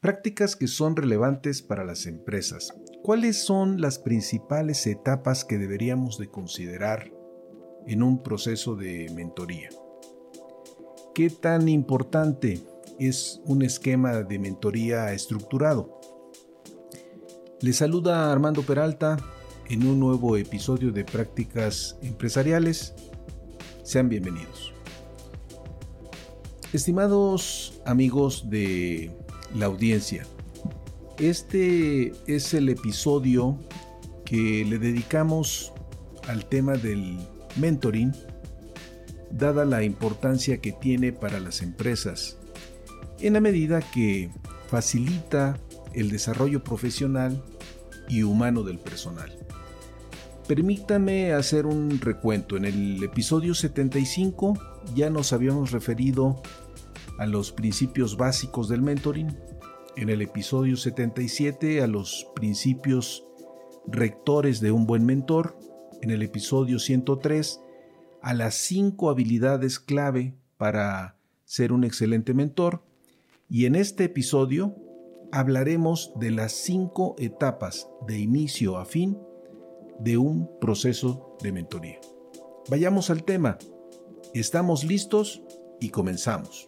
Prácticas que son relevantes para las empresas. ¿Cuáles son las principales etapas que deberíamos de considerar en un proceso de mentoría? ¿Qué tan importante es un esquema de mentoría estructurado? Les saluda Armando Peralta en un nuevo episodio de Prácticas Empresariales. Sean bienvenidos. Estimados amigos de la audiencia, este es el episodio que le dedicamos al tema del mentoring, dada la importancia que tiene para las empresas, en la medida que facilita el desarrollo profesional y humano del personal. Permítame hacer un recuento. En el episodio 75 ya nos habíamos referido a los principios básicos del mentoring. En el episodio 77 a los principios rectores de un buen mentor. En el episodio 103 a las cinco habilidades clave para ser un excelente mentor. Y en este episodio hablaremos de las cinco etapas de inicio a fin de un proceso de mentoría. Vayamos al tema. ¿Estamos listos? Y comenzamos.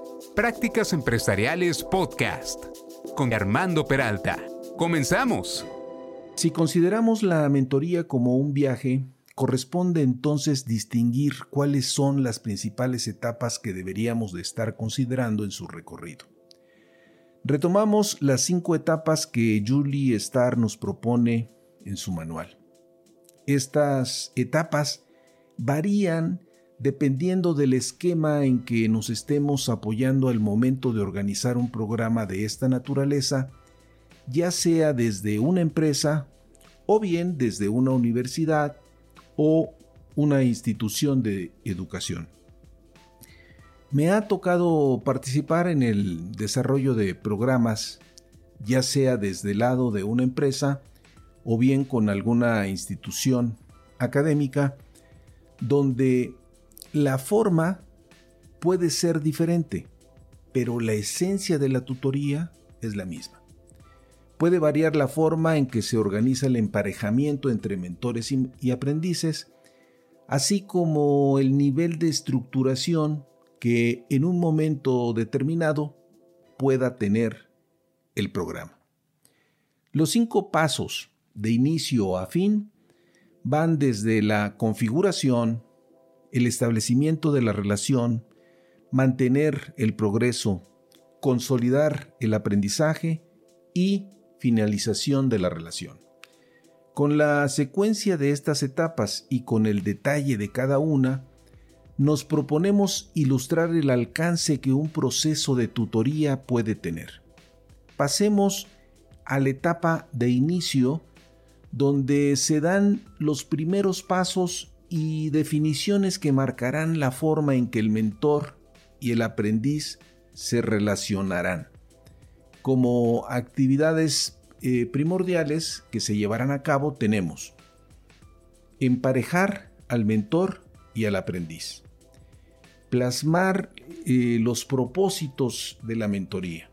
Prácticas Empresariales Podcast con Armando Peralta. Comenzamos. Si consideramos la mentoría como un viaje, corresponde entonces distinguir cuáles son las principales etapas que deberíamos de estar considerando en su recorrido. Retomamos las cinco etapas que Julie Starr nos propone en su manual. Estas etapas varían dependiendo del esquema en que nos estemos apoyando al momento de organizar un programa de esta naturaleza, ya sea desde una empresa o bien desde una universidad o una institución de educación. Me ha tocado participar en el desarrollo de programas, ya sea desde el lado de una empresa o bien con alguna institución académica, donde la forma puede ser diferente, pero la esencia de la tutoría es la misma. Puede variar la forma en que se organiza el emparejamiento entre mentores y aprendices, así como el nivel de estructuración que en un momento determinado pueda tener el programa. Los cinco pasos de inicio a fin van desde la configuración, el establecimiento de la relación, mantener el progreso, consolidar el aprendizaje y finalización de la relación. Con la secuencia de estas etapas y con el detalle de cada una, nos proponemos ilustrar el alcance que un proceso de tutoría puede tener. Pasemos a la etapa de inicio, donde se dan los primeros pasos y definiciones que marcarán la forma en que el mentor y el aprendiz se relacionarán. Como actividades eh, primordiales que se llevarán a cabo tenemos emparejar al mentor y al aprendiz, plasmar eh, los propósitos de la mentoría,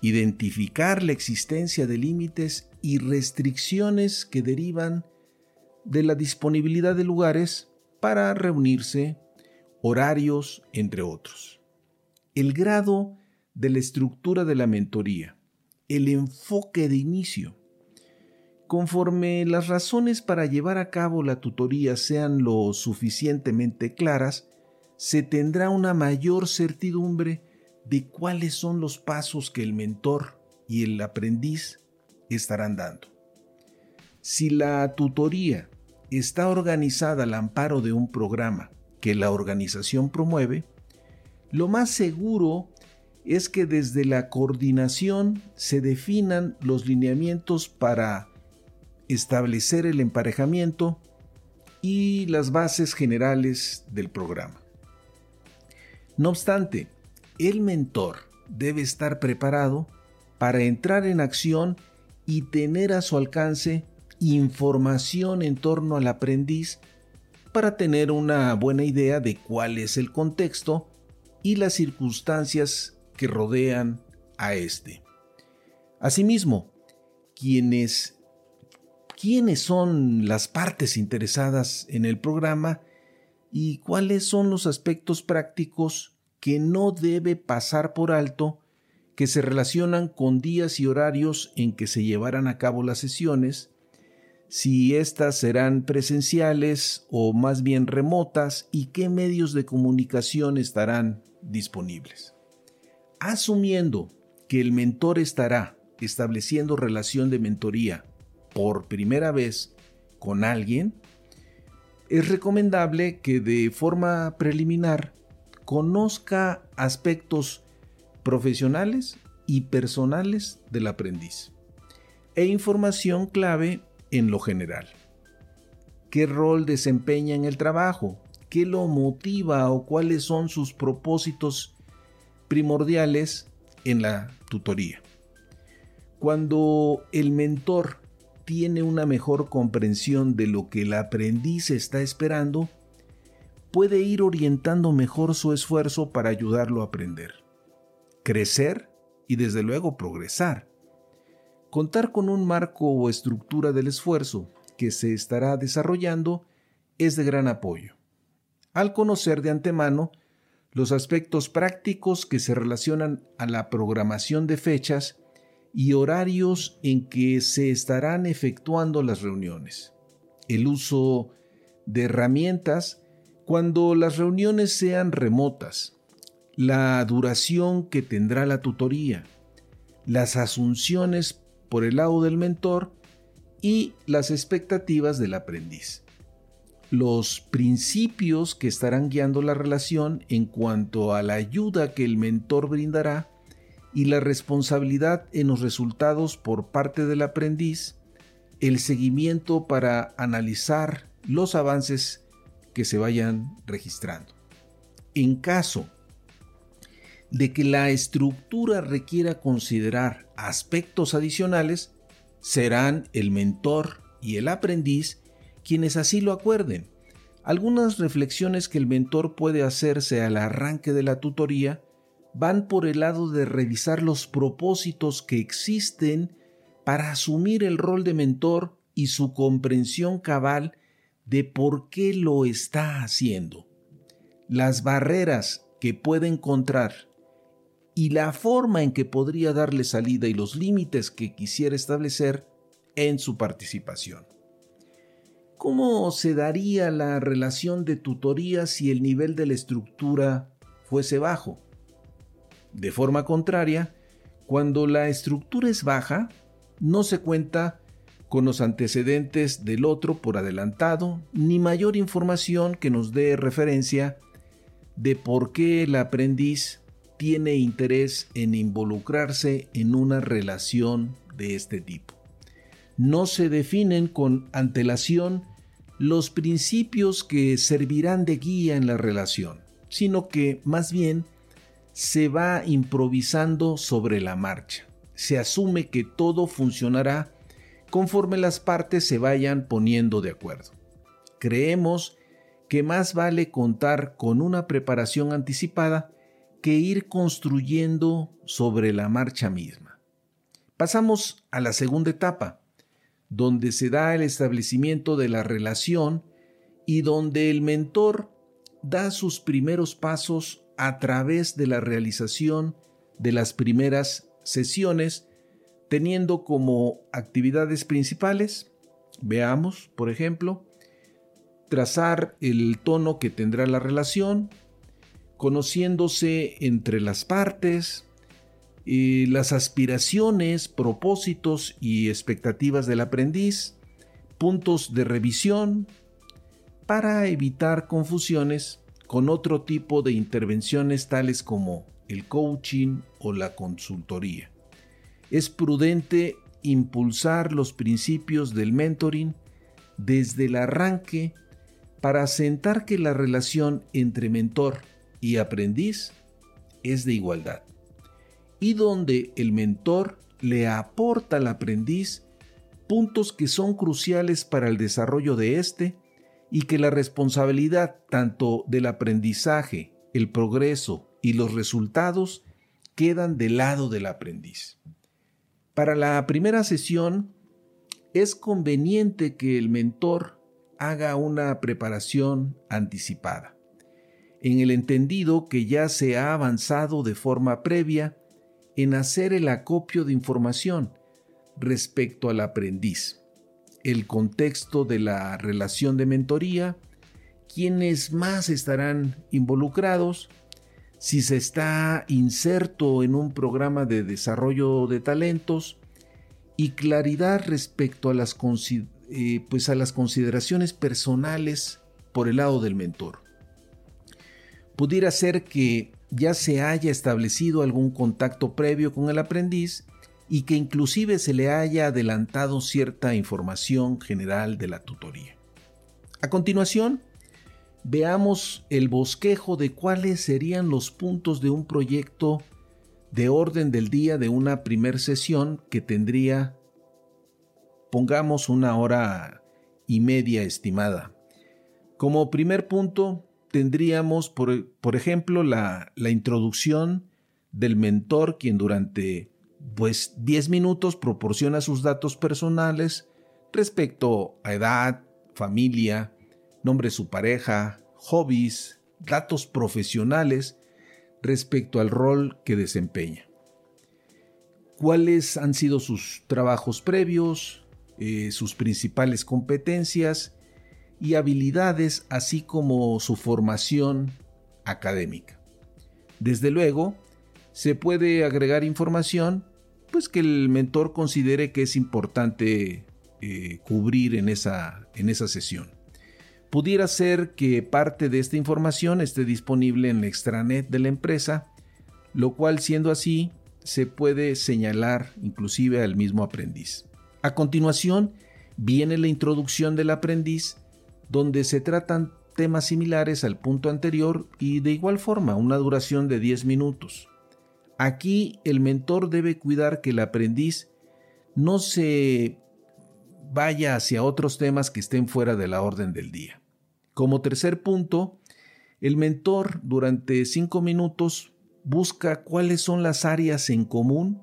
identificar la existencia de límites y restricciones que derivan de la disponibilidad de lugares para reunirse, horarios, entre otros. El grado de la estructura de la mentoría, el enfoque de inicio. Conforme las razones para llevar a cabo la tutoría sean lo suficientemente claras, se tendrá una mayor certidumbre de cuáles son los pasos que el mentor y el aprendiz estarán dando. Si la tutoría está organizada al amparo de un programa que la organización promueve, lo más seguro es que desde la coordinación se definan los lineamientos para establecer el emparejamiento y las bases generales del programa. No obstante, el mentor debe estar preparado para entrar en acción y tener a su alcance información en torno al aprendiz para tener una buena idea de cuál es el contexto y las circunstancias que rodean a este. Asimismo, quienes, quiénes son las partes interesadas en el programa y cuáles son los aspectos prácticos que no debe pasar por alto que se relacionan con días y horarios en que se llevarán a cabo las sesiones, si éstas serán presenciales o más bien remotas y qué medios de comunicación estarán disponibles. Asumiendo que el mentor estará estableciendo relación de mentoría por primera vez con alguien, es recomendable que de forma preliminar conozca aspectos profesionales y personales del aprendiz e información clave en lo general. ¿Qué rol desempeña en el trabajo? ¿Qué lo motiva o cuáles son sus propósitos primordiales en la tutoría? Cuando el mentor tiene una mejor comprensión de lo que el aprendiz está esperando, puede ir orientando mejor su esfuerzo para ayudarlo a aprender, crecer y desde luego progresar. Contar con un marco o estructura del esfuerzo que se estará desarrollando es de gran apoyo. Al conocer de antemano los aspectos prácticos que se relacionan a la programación de fechas y horarios en que se estarán efectuando las reuniones. El uso de herramientas cuando las reuniones sean remotas. La duración que tendrá la tutoría. Las asunciones por el lado del mentor y las expectativas del aprendiz. Los principios que estarán guiando la relación en cuanto a la ayuda que el mentor brindará y la responsabilidad en los resultados por parte del aprendiz, el seguimiento para analizar los avances que se vayan registrando. En caso de que la estructura requiera considerar aspectos adicionales, serán el mentor y el aprendiz quienes así lo acuerden. Algunas reflexiones que el mentor puede hacerse al arranque de la tutoría van por el lado de revisar los propósitos que existen para asumir el rol de mentor y su comprensión cabal de por qué lo está haciendo, las barreras que puede encontrar y la forma en que podría darle salida y los límites que quisiera establecer en su participación. ¿Cómo se daría la relación de tutoría si el nivel de la estructura fuese bajo? De forma contraria, cuando la estructura es baja, no se cuenta con los antecedentes del otro por adelantado, ni mayor información que nos dé referencia de por qué el aprendiz tiene interés en involucrarse en una relación de este tipo. No se definen con antelación los principios que servirán de guía en la relación, sino que más bien se va improvisando sobre la marcha. Se asume que todo funcionará conforme las partes se vayan poniendo de acuerdo. Creemos que más vale contar con una preparación anticipada que ir construyendo sobre la marcha misma. Pasamos a la segunda etapa, donde se da el establecimiento de la relación y donde el mentor da sus primeros pasos a través de la realización de las primeras sesiones, teniendo como actividades principales, veamos, por ejemplo, trazar el tono que tendrá la relación, conociéndose entre las partes, eh, las aspiraciones, propósitos y expectativas del aprendiz, puntos de revisión, para evitar confusiones con otro tipo de intervenciones tales como el coaching o la consultoría. Es prudente impulsar los principios del mentoring desde el arranque para asentar que la relación entre mentor y aprendiz es de igualdad y donde el mentor le aporta al aprendiz puntos que son cruciales para el desarrollo de éste y que la responsabilidad tanto del aprendizaje, el progreso y los resultados quedan del lado del aprendiz. Para la primera sesión, es conveniente que el mentor haga una preparación anticipada, en el entendido que ya se ha avanzado de forma previa en hacer el acopio de información respecto al aprendiz, el contexto de la relación de mentoría, quiénes más estarán involucrados, si se está inserto en un programa de desarrollo de talentos y claridad respecto a las, eh, pues a las consideraciones personales por el lado del mentor. Pudiera ser que ya se haya establecido algún contacto previo con el aprendiz y que inclusive se le haya adelantado cierta información general de la tutoría. A continuación, veamos el bosquejo de cuáles serían los puntos de un proyecto de orden del día de una primer sesión que tendría, pongamos, una hora y media estimada. Como primer punto, tendríamos, por, ejemplo, la, la, introducción del mentor, quien durante pues 10 minutos proporciona sus datos personales respecto a edad, familia, nombre de su pareja, hobbies, datos profesionales respecto al rol que desempeña. ¿Cuáles han sido sus trabajos previos, eh, sus principales competencias y habilidades, así como su formación académica. Desde luego, se puede agregar información pues que el mentor considere que es importante eh, cubrir en esa, en esa sesión. Pudiera ser que parte de esta información esté disponible en la extranet de la empresa, lo cual siendo así se puede señalar inclusive al mismo aprendiz. A continuación viene la introducción del aprendiz donde se tratan temas similares al punto anterior y de igual forma una duración de 10 minutos. Aquí el mentor debe cuidar que el aprendiz no se vaya hacia otros temas que estén fuera de la orden del día. Como tercer punto, el mentor durante 5 minutos busca cuáles son las áreas en común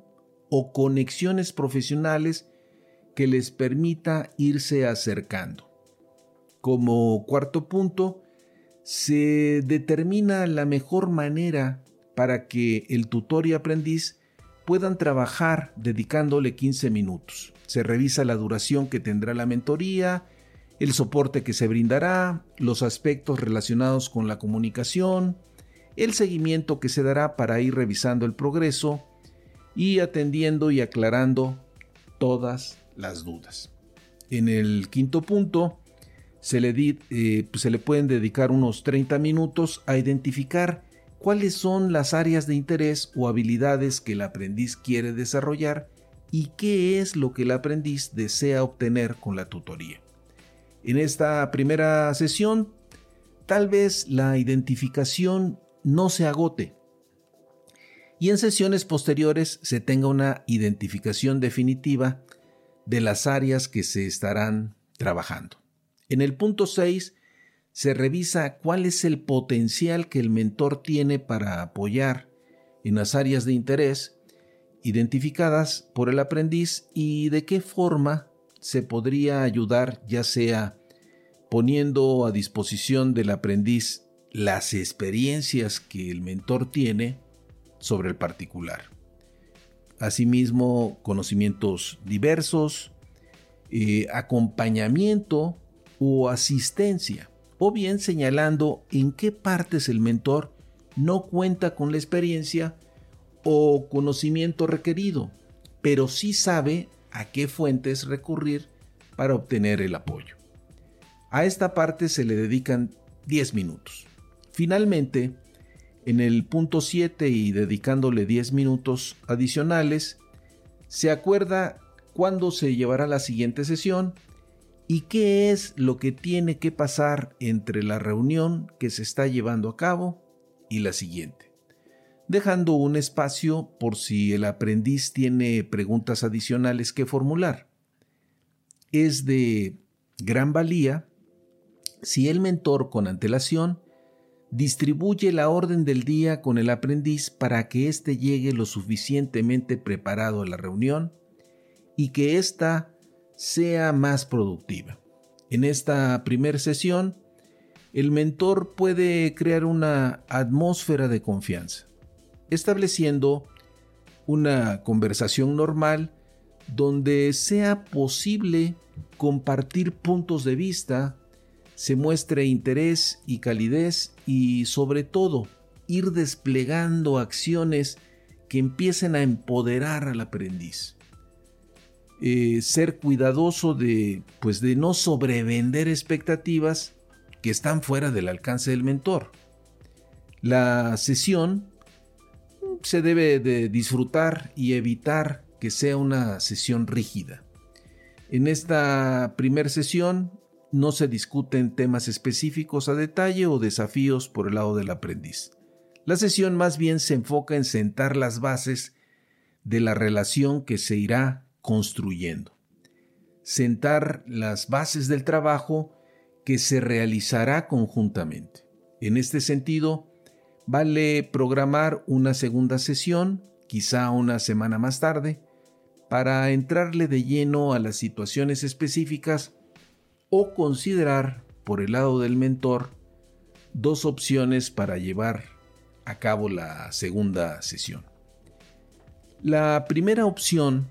o conexiones profesionales que les permita irse acercando. Como cuarto punto, se determina la mejor manera para que el tutor y aprendiz puedan trabajar dedicándole 15 minutos. Se revisa la duración que tendrá la mentoría, el soporte que se brindará, los aspectos relacionados con la comunicación, el seguimiento que se dará para ir revisando el progreso y atendiendo y aclarando todas las dudas. En el quinto punto, se le, eh, pues, se le pueden dedicar unos 30 minutos a identificar cuáles son las áreas de interés o habilidades que el aprendiz quiere desarrollar y qué es lo que el aprendiz desea obtener con la tutoría. En esta primera sesión, tal vez la identificación no se agote y en sesiones posteriores se tenga una identificación definitiva de las áreas que se estarán trabajando. En el punto 6 se revisa cuál es el potencial que el mentor tiene para apoyar en las áreas de interés identificadas por el aprendiz y de qué forma se podría ayudar ya sea poniendo a disposición del aprendiz las experiencias que el mentor tiene sobre el particular. Asimismo, conocimientos diversos, eh, acompañamiento o asistencia, o bien señalando en qué partes el mentor no cuenta con la experiencia o conocimiento requerido, pero sí sabe a qué fuentes recurrir para obtener el apoyo. A esta parte se le dedican 10 minutos. Finalmente, en el punto 7 y dedicándole 10 minutos adicionales, se acuerda cuándo se llevará la siguiente sesión y qué es lo que tiene que pasar entre la reunión que se está llevando a cabo y la siguiente, dejando un espacio por si el aprendiz tiene preguntas adicionales que formular. Es de gran valía si el mentor con antelación distribuye la orden del día con el aprendiz para que éste llegue lo suficientemente preparado a la reunión y que ésta sea más productiva. En esta primera sesión, el mentor puede crear una atmósfera de confianza, estableciendo una conversación normal donde sea posible compartir puntos de vista, se muestre interés y calidez y sobre todo ir desplegando acciones que empiecen a empoderar al aprendiz. Eh, ser cuidadoso de, pues de no sobrevender expectativas que están fuera del alcance del mentor. La sesión se debe de disfrutar y evitar que sea una sesión rígida. En esta primera sesión no se discuten temas específicos a detalle o desafíos por el lado del aprendiz. La sesión más bien se enfoca en sentar las bases de la relación que se irá construyendo. Sentar las bases del trabajo que se realizará conjuntamente. En este sentido, vale programar una segunda sesión, quizá una semana más tarde, para entrarle de lleno a las situaciones específicas o considerar por el lado del mentor dos opciones para llevar a cabo la segunda sesión. La primera opción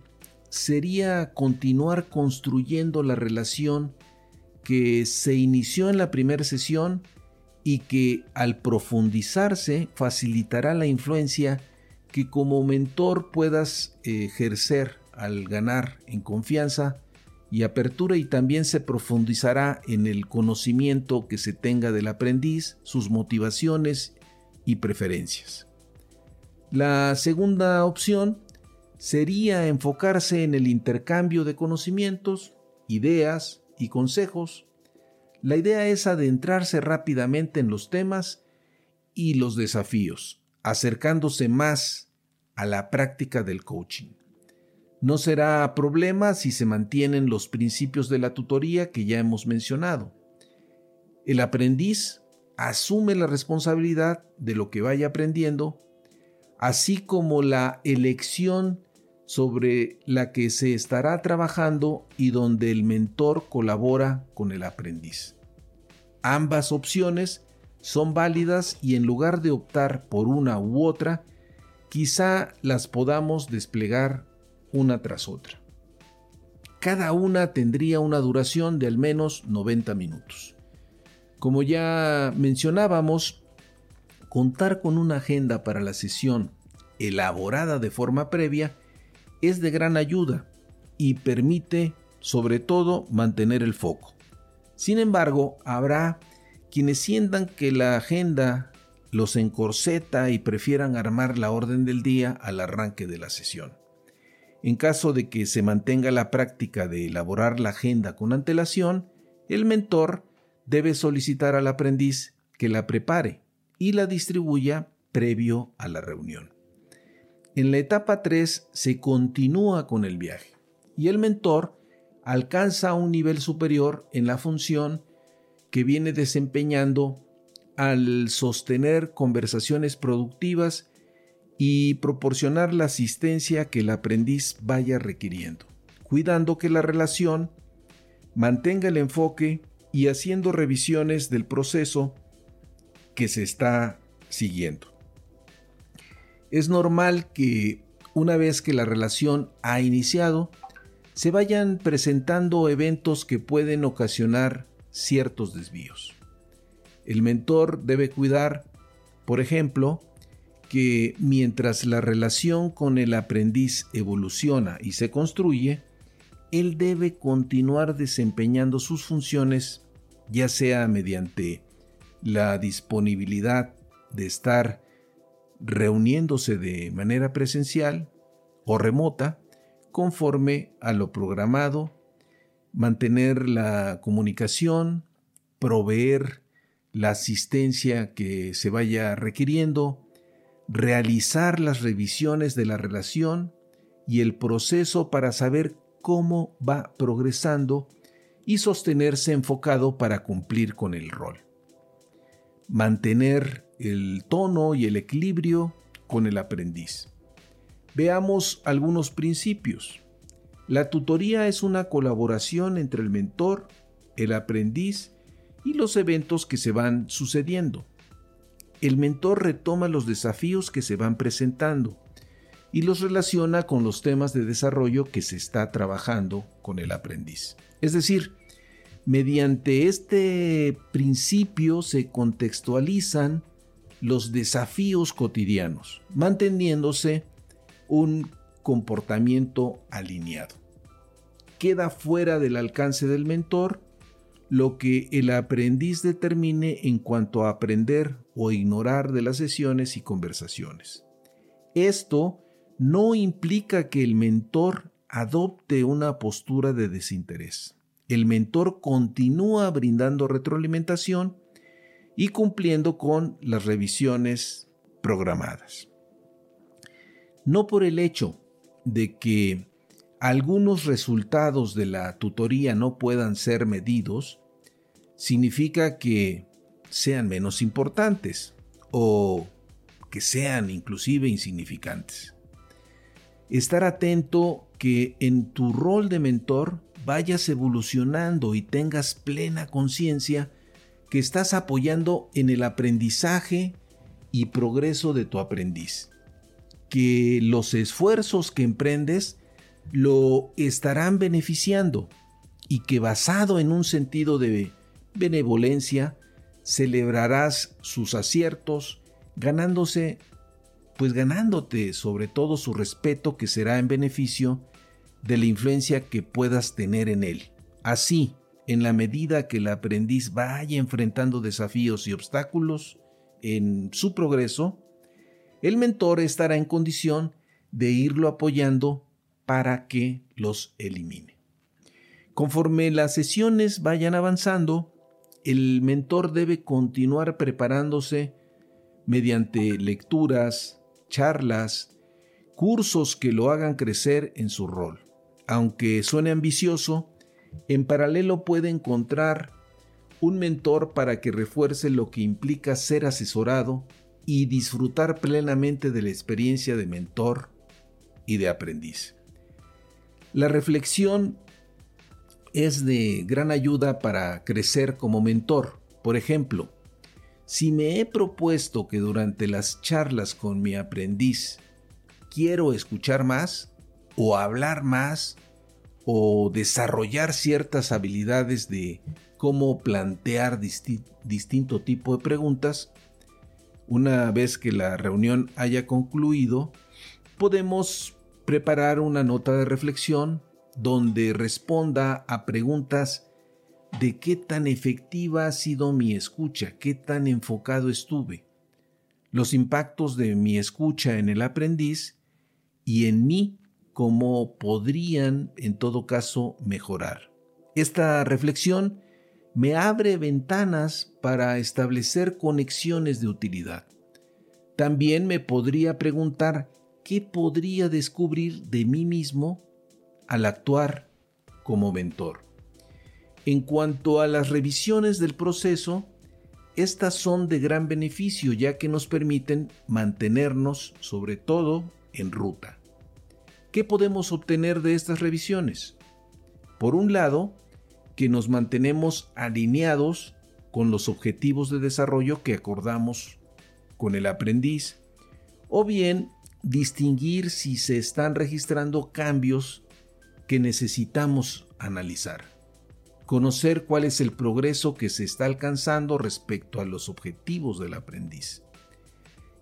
sería continuar construyendo la relación que se inició en la primera sesión y que al profundizarse facilitará la influencia que como mentor puedas ejercer al ganar en confianza y apertura y también se profundizará en el conocimiento que se tenga del aprendiz, sus motivaciones y preferencias. La segunda opción sería enfocarse en el intercambio de conocimientos, ideas y consejos. La idea es adentrarse rápidamente en los temas y los desafíos, acercándose más a la práctica del coaching. No será problema si se mantienen los principios de la tutoría que ya hemos mencionado. El aprendiz asume la responsabilidad de lo que vaya aprendiendo, así como la elección sobre la que se estará trabajando y donde el mentor colabora con el aprendiz. Ambas opciones son válidas y en lugar de optar por una u otra, quizá las podamos desplegar una tras otra. Cada una tendría una duración de al menos 90 minutos. Como ya mencionábamos, contar con una agenda para la sesión elaborada de forma previa es de gran ayuda y permite sobre todo mantener el foco. Sin embargo, habrá quienes sientan que la agenda los encorseta y prefieran armar la orden del día al arranque de la sesión. En caso de que se mantenga la práctica de elaborar la agenda con antelación, el mentor debe solicitar al aprendiz que la prepare y la distribuya previo a la reunión. En la etapa 3 se continúa con el viaje y el mentor alcanza un nivel superior en la función que viene desempeñando al sostener conversaciones productivas y proporcionar la asistencia que el aprendiz vaya requiriendo, cuidando que la relación mantenga el enfoque y haciendo revisiones del proceso que se está siguiendo es normal que una vez que la relación ha iniciado, se vayan presentando eventos que pueden ocasionar ciertos desvíos. El mentor debe cuidar Por ejemplo, que mientras la relación con el aprendiz evoluciona y se construye, él debe continuar desempeñando sus funciones, ya sea mediante la disponibilidad de estar reuniéndose de manera presencial o remota, conforme a lo programado, mantener la comunicación, proveer la asistencia que se vaya requiriendo, realizar las revisiones de la relación y el proceso para saber cómo va progresando y sostenerse enfocado para cumplir con el rol. Mantener el tono y el equilibrio con el aprendiz. Veamos algunos principios. La tutoría es una colaboración entre el mentor, el aprendiz y los eventos que se van sucediendo. El mentor retoma los desafíos que se van presentando y los relaciona con los temas de desarrollo que se está trabajando con el aprendiz. Es decir, mediante este principio se contextualizan los desafíos cotidianos, manteniéndose un comportamiento alineado. Queda fuera del alcance del mentor lo que el aprendiz determine en cuanto a aprender o ignorar de las sesiones y conversaciones. Esto no implica que el mentor adopte una postura de desinterés. El mentor continúa brindando retroalimentación y cumpliendo con las revisiones programadas. No por el hecho de que algunos resultados de la tutoría no puedan ser medidos, significa que sean menos importantes o que sean inclusive insignificantes. Estar atento que en tu rol de mentor vayas evolucionando y tengas plena conciencia que estás apoyando en el aprendizaje y progreso de tu aprendiz. Que los esfuerzos que emprendes lo estarán beneficiando y que basado en un sentido de benevolencia celebrarás sus aciertos, ganándose, pues ganándote sobre todo su respeto que será en beneficio de la influencia que puedas tener en él. Así, en la medida que el aprendiz vaya enfrentando desafíos y obstáculos en su progreso, el mentor estará en condición de irlo apoyando para que los elimine. Conforme las sesiones vayan avanzando, el mentor debe continuar preparándose mediante lecturas, charlas, cursos que lo hagan crecer en su rol. Aunque suene ambicioso, en paralelo puede encontrar un mentor para que refuerce lo que implica ser asesorado y disfrutar plenamente de la experiencia de mentor y de aprendiz. La reflexión es de gran ayuda para crecer como mentor. Por ejemplo, si me he propuesto que durante las charlas con mi aprendiz quiero escuchar más o hablar más o desarrollar ciertas habilidades de cómo plantear distinto tipo de preguntas, una vez que la reunión haya concluido, podemos preparar una nota de reflexión donde responda a preguntas de qué tan efectiva ha sido mi escucha, qué tan enfocado estuve, los impactos de mi escucha en el aprendiz y en mí, cómo podrían en todo caso mejorar. Esta reflexión me abre ventanas para establecer conexiones de utilidad. También me podría preguntar qué podría descubrir de mí mismo al actuar como mentor. En cuanto a las revisiones del proceso, estas son de gran beneficio ya que nos permiten mantenernos sobre todo en ruta. ¿Qué podemos obtener de estas revisiones? Por un lado, que nos mantenemos alineados con los objetivos de desarrollo que acordamos con el aprendiz, o bien distinguir si se están registrando cambios que necesitamos analizar. Conocer cuál es el progreso que se está alcanzando respecto a los objetivos del aprendiz.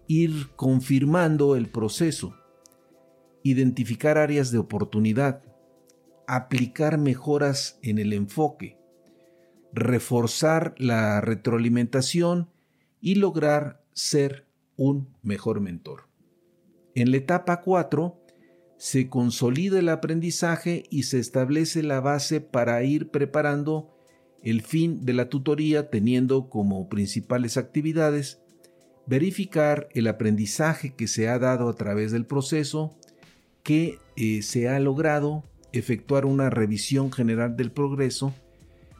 ir confirmando el proceso, identificar áreas de oportunidad, aplicar mejoras en el enfoque, reforzar la retroalimentación y lograr ser un mejor mentor. En la etapa 4 se consolida el aprendizaje y se establece la base para ir preparando el fin de la tutoría teniendo como principales actividades verificar el aprendizaje que se ha dado a través del proceso, que eh, se ha logrado, efectuar una revisión general del progreso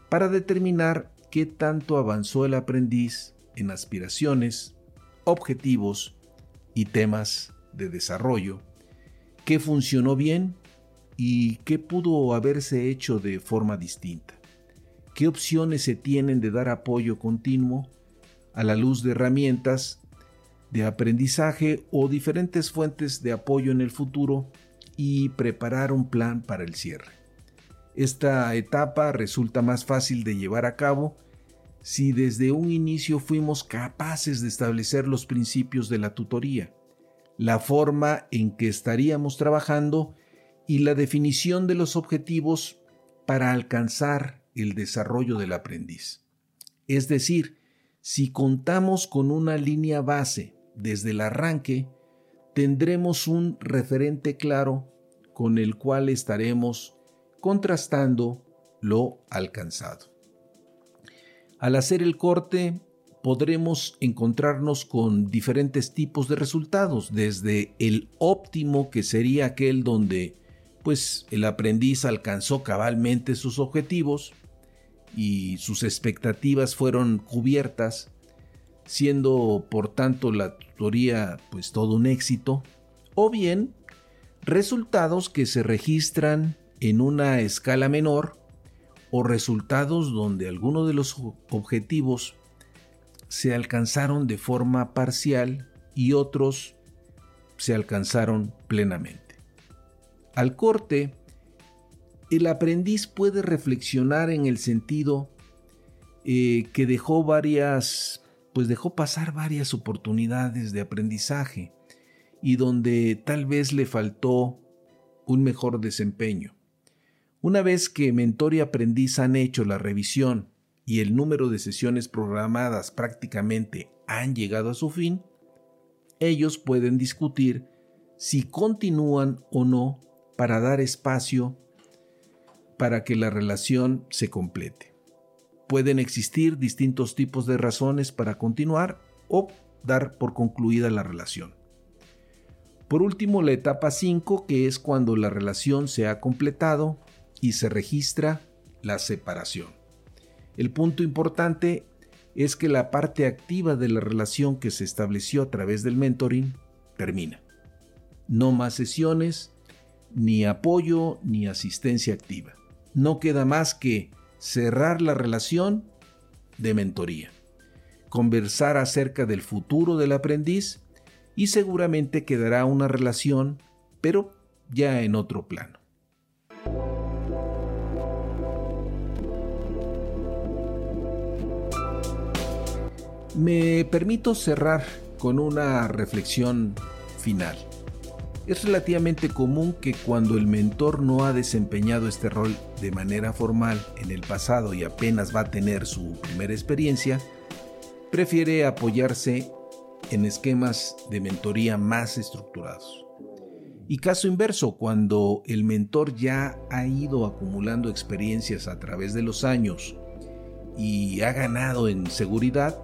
para determinar qué tanto avanzó el aprendiz en aspiraciones, objetivos y temas de desarrollo, qué funcionó bien y qué pudo haberse hecho de forma distinta, qué opciones se tienen de dar apoyo continuo a la luz de herramientas de aprendizaje o diferentes fuentes de apoyo en el futuro y preparar un plan para el cierre. Esta etapa resulta más fácil de llevar a cabo si desde un inicio fuimos capaces de establecer los principios de la tutoría, la forma en que estaríamos trabajando y la definición de los objetivos para alcanzar el desarrollo del aprendiz. Es decir, si contamos con una línea base desde el arranque, tendremos un referente claro con el cual estaremos contrastando lo alcanzado. Al hacer el corte, podremos encontrarnos con diferentes tipos de resultados, desde el óptimo, que sería aquel donde pues el aprendiz alcanzó cabalmente sus objetivos y sus expectativas fueron cubiertas, siendo por tanto la tutoría pues todo un éxito, o bien resultados que se registran en una escala menor o resultados donde algunos de los objetivos se alcanzaron de forma parcial y otros se alcanzaron plenamente. Al corte, el aprendiz puede reflexionar en el sentido eh, que dejó varias, pues dejó pasar varias oportunidades de aprendizaje y donde tal vez le faltó un mejor desempeño. Una vez que mentor y aprendiz han hecho la revisión y el número de sesiones programadas prácticamente han llegado a su fin, ellos pueden discutir si continúan o no para dar espacio para que la relación se complete. Pueden existir distintos tipos de razones para continuar o dar por concluida la relación. Por último, la etapa 5, que es cuando la relación se ha completado y se registra la separación. El punto importante es que la parte activa de la relación que se estableció a través del mentoring termina. No más sesiones, ni apoyo, ni asistencia activa. No queda más que cerrar la relación de mentoría, conversar acerca del futuro del aprendiz y seguramente quedará una relación, pero ya en otro plano. Me permito cerrar con una reflexión final. Es relativamente común que cuando el mentor no ha desempeñado este rol de manera formal en el pasado y apenas va a tener su primera experiencia, prefiere apoyarse en esquemas de mentoría más estructurados. Y caso inverso, cuando el mentor ya ha ido acumulando experiencias a través de los años y ha ganado en seguridad,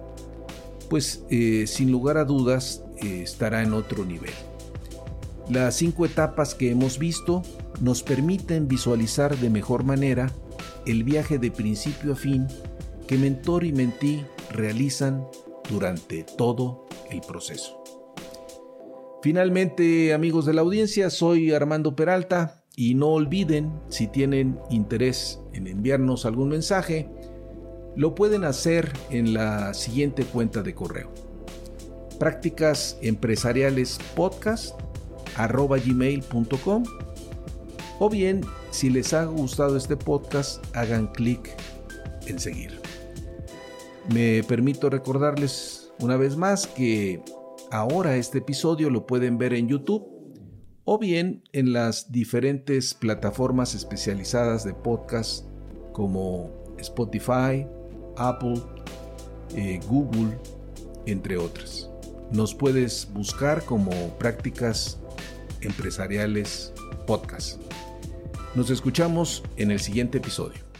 pues eh, sin lugar a dudas eh, estará en otro nivel. Las cinco etapas que hemos visto nos permiten visualizar de mejor manera el viaje de principio a fin que mentor y mentí realizan durante todo el proceso. Finalmente, amigos de la audiencia, soy Armando Peralta y no olviden, si tienen interés en enviarnos algún mensaje, lo pueden hacer en la siguiente cuenta de correo. Prácticas empresariales podcast gmail.com o bien si les ha gustado este podcast hagan clic en seguir. Me permito recordarles una vez más que ahora este episodio lo pueden ver en YouTube o bien en las diferentes plataformas especializadas de podcast como Spotify, Apple, eh, Google, entre otras. Nos puedes buscar como prácticas empresariales podcast. Nos escuchamos en el siguiente episodio.